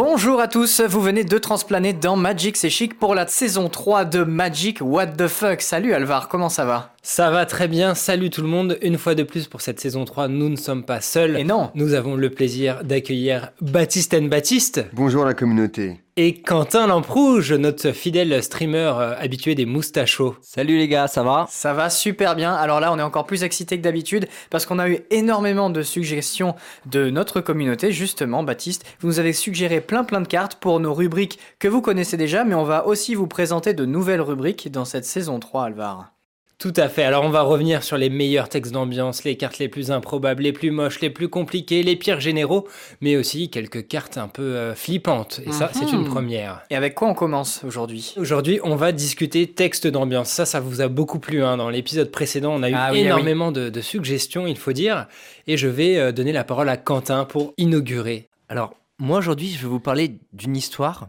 Bonjour à tous, vous venez de transplaner dans Magic C'est Chic pour la saison 3 de Magic What the Fuck. Salut Alvar, comment ça va? Ça va très bien, salut tout le monde. Une fois de plus pour cette saison 3, nous ne sommes pas seuls. Et non Nous avons le plaisir d'accueillir Baptiste N. Baptiste. Bonjour la communauté. Et Quentin Lamprouge, notre fidèle streamer euh, habitué des moustachos. Salut les gars, ça va? Ça va super bien. Alors là, on est encore plus excité que d'habitude parce qu'on a eu énormément de suggestions de notre communauté. Justement, Baptiste, vous nous avez suggéré plein plein de cartes pour nos rubriques que vous connaissez déjà, mais on va aussi vous présenter de nouvelles rubriques dans cette saison 3, Alvar. Tout à fait. Alors on va revenir sur les meilleurs textes d'ambiance, les cartes les plus improbables, les plus moches, les plus compliquées, les pires généraux, mais aussi quelques cartes un peu euh, flippantes. Et ça, c'est une Mhm. première. Et avec quoi on commence aujourd'hui? Aujourd'hui, on va discuter texte d'ambiance. Ça, ça vous a beaucoup plu. hein. Dans l'épisode précédent, on a eu Ah oui, ah énormément de, de suggestions, il faut dire. Et je vais euh, donner la parole à Quentin pour inaugurer. Alors, moi aujourd'hui, je vais vous parler d'une histoire.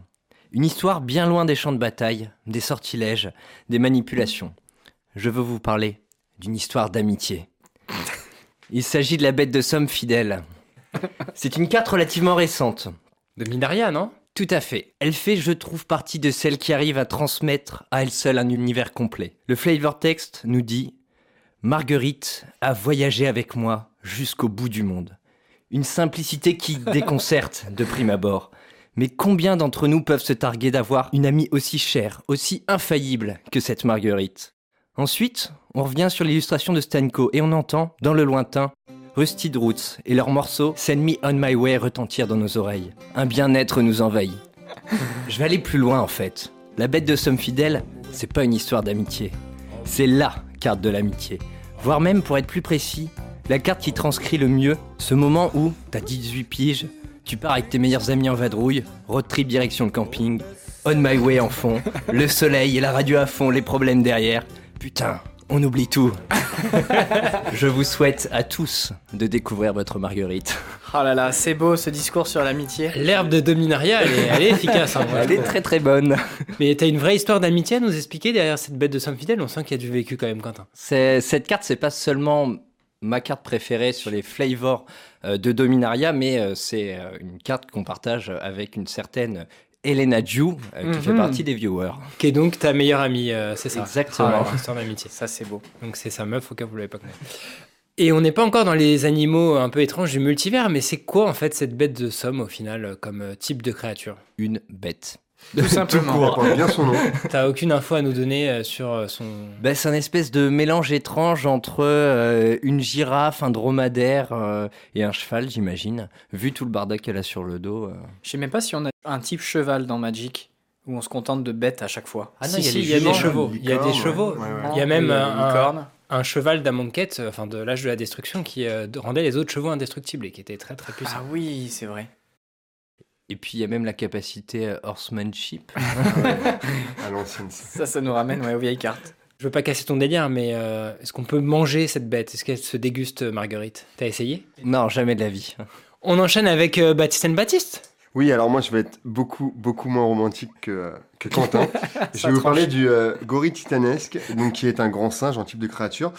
Une histoire bien loin des champs de bataille, des sortilèges, des manipulations. Je veux vous parler d'une histoire d'amitié. Il s'agit de la bête de somme fidèle. C'est une carte relativement récente. De Minaria, non? Tout à fait. Elle fait, je trouve, partie de celles qui arrivent à transmettre à elle seule un univers complet. Le flavor text nous dit Marguerite a voyagé avec moi jusqu'au bout du monde. Une simplicité qui déconcerte de prime abord. Mais combien d'entre nous peuvent se targuer d'avoir une amie aussi chère, aussi infaillible que cette Marguerite? Ensuite, on revient sur l'illustration de Stanko et on entend, dans le lointain, Rusted Roots et leur morceau Send Me On My Way retentir dans nos oreilles. Un bien-être nous envahit. Je vais aller plus loin en fait. La bête de somme fidèle, c'est pas une histoire d'amitié. C'est LA carte de l'amitié. Voire même, pour être plus précis, la carte qui transcrit le mieux ce moment où t'as 18 piges, tu pars avec tes meilleurs amis en vadrouille, road trip direction le camping, on my way en fond, le soleil et la radio à fond, les problèmes derrière. Putain, on oublie tout. Je vous souhaite à tous de découvrir votre Marguerite. Oh là là, c'est beau ce discours sur l'amitié. L'herbe de Dominaria, elle est, elle est efficace. hein, Elle est très très bonne. Mais t'as une vraie histoire d'amitié à nous expliquer derrière cette bête de somme fidèle On sent qu'il y a du vécu quand même, Quentin. Cette carte, c'est pas seulement ma carte préférée sur les flavors euh, de Dominaria, mais euh, c'est euh, une carte qu'on partage avec une certaine Elena Ju, euh, qui fait Mhm. partie des viewers. Qui est donc ta meilleure amie, euh, c'est ça Exactement. Ah, d'amitié. Ça, c'est beau. Donc c'est sa meuf au cas où vous l'avez pas connue. Et on n'est pas encore dans les animaux un peu étranges du multivers, mais c'est quoi en fait cette bête de somme au final euh, comme euh, type de créature? Une bête. Tout simplement. Ça porte bien son nom. T'as aucune info à nous donner euh, sur euh, son. Ben, c'est un espèce de mélange étrange entre euh, une girafe, un dromadaire euh, et un cheval, j'imagine. Vu tout le bardac qu'elle a sur le dos. euh. Je sais même pas si on a un type cheval dans Magic où on se contente de bêtes à chaque fois. Ah non, Si, il y a si, les il y a des chevaux. Il y a des chevaux. ouais, ouais, ouais. Il y a même un, un- cheval d'Amonkhet, enfin de l'âge de la destruction, qui euh, rendait les autres chevaux indestructibles et qui était très très puissant. Ah oui, c'est vrai. Et puis il y a même la capacité euh, horsemanship. À l'ancienne. ça. Ça, ça nous ramène ouais, aux vieilles cartes. Je veux pas casser ton délire, mais euh, est-ce qu'on peut manger cette bête? Est-ce qu'elle se déguste, Marguerite? T'as essayé? Non, jamais de la vie. On enchaîne avec euh, Baptiste and Baptiste. Oui, alors moi je vais être beaucoup, beaucoup moins romantique que, que Quentin. je vais vous tranche. parler du euh, gorille titanesque, donc qui est un grand singe, un type de créature.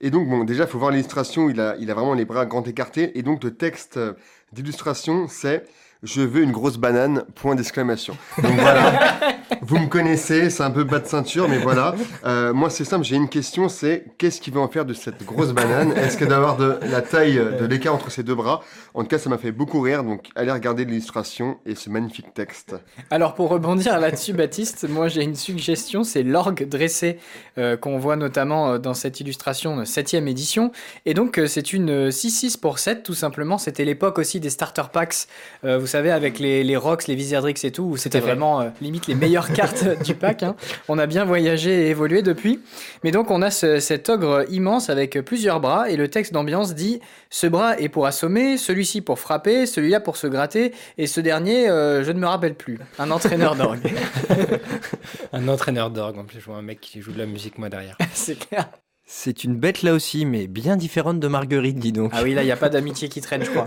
Et donc, bon, déjà, il faut voir l'illustration, il a, il a vraiment les bras grands écartés. Et donc, le texte euh, d'illustration, c'est Je veux une grosse banane, point d'exclamation. Donc voilà, vous me connaissez, c'est un peu bas de ceinture, mais voilà. Euh, moi, c'est simple, j'ai une question, c'est qu'est-ce qu'il veut en faire de cette grosse banane? Est-ce que d'avoir de la taille, euh, de l'écart entre ses deux bras? En tout cas, ça m'a fait beaucoup rire, donc allez regarder l'illustration et ce magnifique texte. Alors pour rebondir là-dessus, Baptiste, moi j'ai une suggestion, c'est l'orgue dressé euh, qu'on voit notamment euh, dans cette illustration euh, 7ème édition. Et donc euh, c'est une euh, 6-6 pour 7 tout simplement. C'était l'époque aussi des starter packs, euh, vous savez, avec les, les Rocks, les Viserdrix et tout, où c'était vraiment euh, limite les meilleures cartes du pack. hein. On a bien voyagé et évolué depuis. Mais donc on a ce- cet ogre immense avec plusieurs bras et le texte d'ambiance dit ce bras est pour assommer, celui-ci pour frapper, celui-là pour se gratter et ce dernier, euh, je ne me rappelle plus. Un entraîneur d'orgue. Un entraîneur d'orgue, en plus, je vois un mec qui joue de la musique, moi, derrière. C'est clair. C'est une bête là aussi, mais bien différente de Marguerite, dis donc. Ah oui, là, il n'y a pas d'amitié qui traîne, je crois.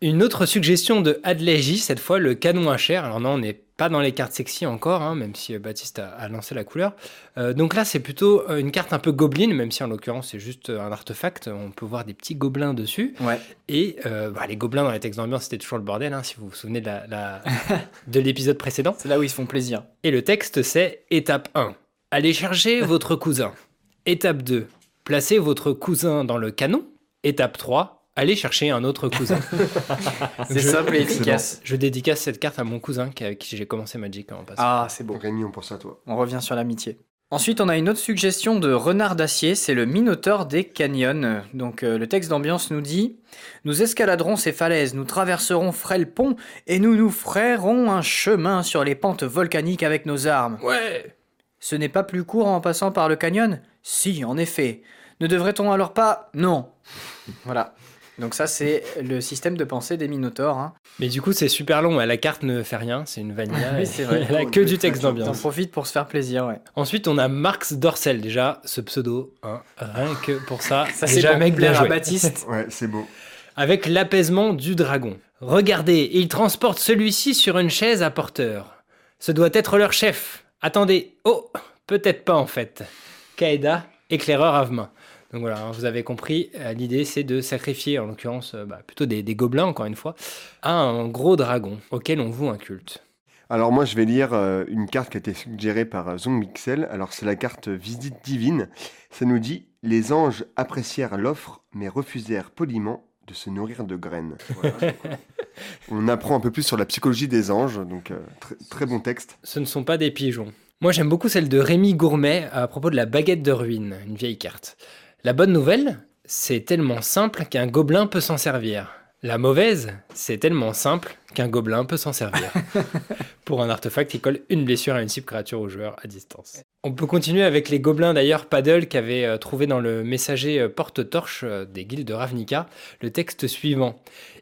Une autre suggestion de Adley J, cette fois, le canon à chair. Alors non, on n'est pas dans les cartes sexy encore, hein, même si euh, Baptiste a, a lancé la couleur. Euh, donc là, c'est plutôt euh, une carte un peu gobeline, même si en l'occurrence c'est juste un artefact. On peut voir des petits gobelins dessus. Ouais. Et euh, bah, les gobelins dans les textes d'ambiance, c'était toujours le bordel, hein, si vous vous souvenez de la- la- de l'épisode précédent. C'est là où ils se font plaisir. Et le texte, c'est étape 1. Allez chercher votre cousin. Étape 2. Placez votre cousin dans le canon. Étape 3. Allez chercher un autre cousin. C'est Je- simple et efficace. Je dédicace cette carte à mon cousin qui- avec qui j'ai commencé Magic en passant. Ah, c'est beau. Rémi, on pense à toi. On revient sur l'amitié. Ensuite, on a une autre suggestion de Renard d'Acier, c'est le Minotaure des Canyons. Donc, euh, le texte d'ambiance nous dit Nous escaladerons ces falaises, nous traverserons frêle pont et nous nous frayerons un chemin sur les pentes volcaniques avec nos armes. Ouais Ce n'est pas plus court en passant par le canyon? Si, en effet. Ne devrait-on alors pas? Non. Voilà. Donc, ça, c'est le système de pensée des Minotaures. hein. Mais du coup, c'est super long. La carte ne fait rien. C'est une vanilla. Oui, et c'est vrai. Elle a que du texte d'ambiance. profites pour se faire plaisir, ouais. Ensuite, on a Marx Dorcel. Déjà, ce pseudo, hein, rien que pour ça, Ça, déjà, c'est pour mec, bien joué. Baptiste. Ouais, c'est beau. Avec l'apaisement du dragon. Regardez, il transporte celui-ci sur une chaise à porteur. Ce doit être leur chef. Attendez, oh, peut-être pas en fait. Kaeda, éclaireur Avemain. Donc voilà, hein, vous avez compris, euh, l'idée c'est de sacrifier, en l'occurrence euh, bah, plutôt des, des gobelins encore une fois, à un gros dragon auquel on voue un culte. Alors moi, je vais lire euh, une carte qui a été suggérée par Zong Mixel. Alors c'est la carte Visite divine. Ça nous dit les anges apprécièrent l'offre, mais refusèrent poliment de se nourrir de graines. Voilà. On apprend un peu plus sur la psychologie des anges, donc euh, très, très bon texte. Ce ne sont pas des pigeons. Moi j'aime beaucoup celle de Rémi Gourmet à propos de la baguette de ruine, une vieille carte. La bonne nouvelle, c'est tellement simple qu'un gobelin peut s'en servir. La mauvaise, c'est tellement simple qu'un gobelin peut s'en servir. Pour un artefact qui colle une blessure à une cible créature au joueur à distance. On peut continuer avec les gobelins d'ailleurs Paddle qui avait euh, trouvé dans le messager euh, porte-torche euh, des guildes de Ravnica le texte suivant.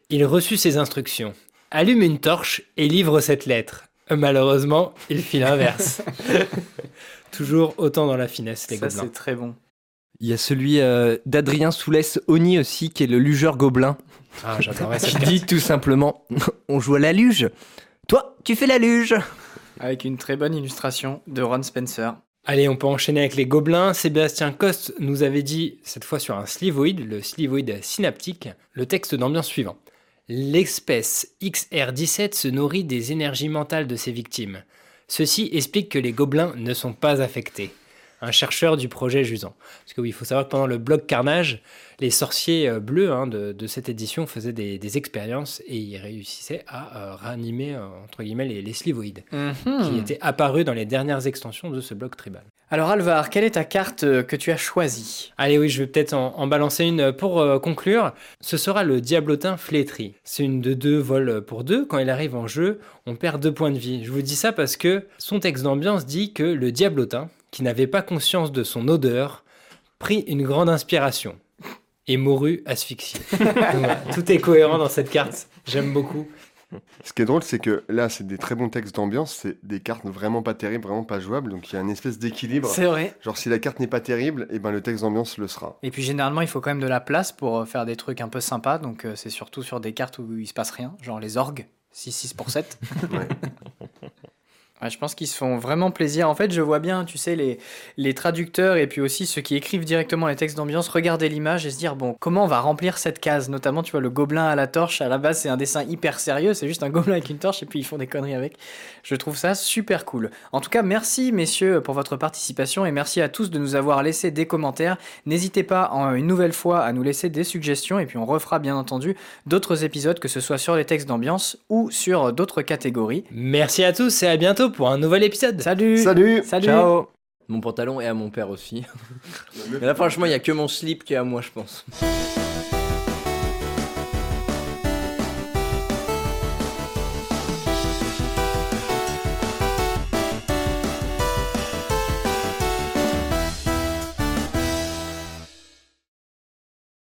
Il reçut ses instructions. Allume une torche et livre cette lettre. Malheureusement, il fit l'inverse. Toujours autant dans la finesse, les Ça, gobelins. c'est très bon. Il y a celui euh, d'Adrien Soulès Oni aussi, qui est le lugeur gobelin, Ah, qui carte. dit tout simplement On joue à la luge. Toi, tu fais la luge. Avec une très bonne illustration de Ron Spencer. Allez, on peut enchaîner avec les gobelins. Sébastien Coste nous avait dit, cette fois sur un slivoïde, le slivoïde synaptique, le texte d'ambiance suivant. L'espèce XR17 se nourrit des énergies mentales de ses victimes. Ceci explique que les gobelins ne sont pas affectés. Un chercheur du projet Jusant. Parce que oui, il faut savoir que pendant le bloc Carnage, les sorciers euh, bleus hein, de, de cette édition faisaient des, des expériences et ils réussissaient à euh, ranimer, euh, entre guillemets, les, les slivoïdes, qui étaient apparus dans les dernières extensions de ce bloc tribal. Alors Alvar, quelle est ta carte que tu as choisie? Allez, oui, je vais peut-être en, en balancer une pour euh, conclure. Ce sera le Diablotin Flétri. C'est une de deux vols pour deux. Quand il arrive en jeu, on perd deux points de vie. Je vous dis ça parce que son texte d'ambiance dit que le Diablotin, qui n'avait pas conscience de son odeur, prit une grande inspiration et mourut asphyxié. Voilà, tout est cohérent dans cette carte. J'aime beaucoup. Ce qui est drôle, c'est que là, c'est des très bons textes d'ambiance, c'est des cartes vraiment pas terribles, vraiment pas jouables, donc il y a une espèce d'équilibre. C'est vrai. Genre si la carte n'est pas terrible, et ben le texte d'ambiance le sera. Et puis généralement, il faut quand même de la place pour euh, faire des trucs un peu sympas. Donc euh, c'est surtout sur des cartes où il se passe rien, genre les orgues, 6-6 pour 7. Ouais. Je pense qu'ils se font vraiment plaisir. En fait, je vois bien, tu sais, les, les traducteurs et puis aussi ceux qui écrivent directement les textes d'ambiance regarder l'image et se dire, bon, comment on va remplir cette case? Notamment, tu vois, le gobelin à la torche, à la base, c'est un dessin hyper sérieux, c'est juste un gobelin avec une torche et puis ils font des conneries avec. Je trouve ça super cool. En tout cas, merci, messieurs, pour votre participation et merci à tous de nous avoir laissé des commentaires. N'hésitez pas, une nouvelle fois, à nous laisser des suggestions et puis on refera, bien entendu, d'autres épisodes, que ce soit sur les textes d'ambiance ou sur d'autres catégories. Merci à tous et à bientôt pour un nouvel épisode. Salut Salut Salut Ciao. Mon pantalon et à mon père aussi. Mais là, franchement, il y a que mon slip qui est à moi, je pense.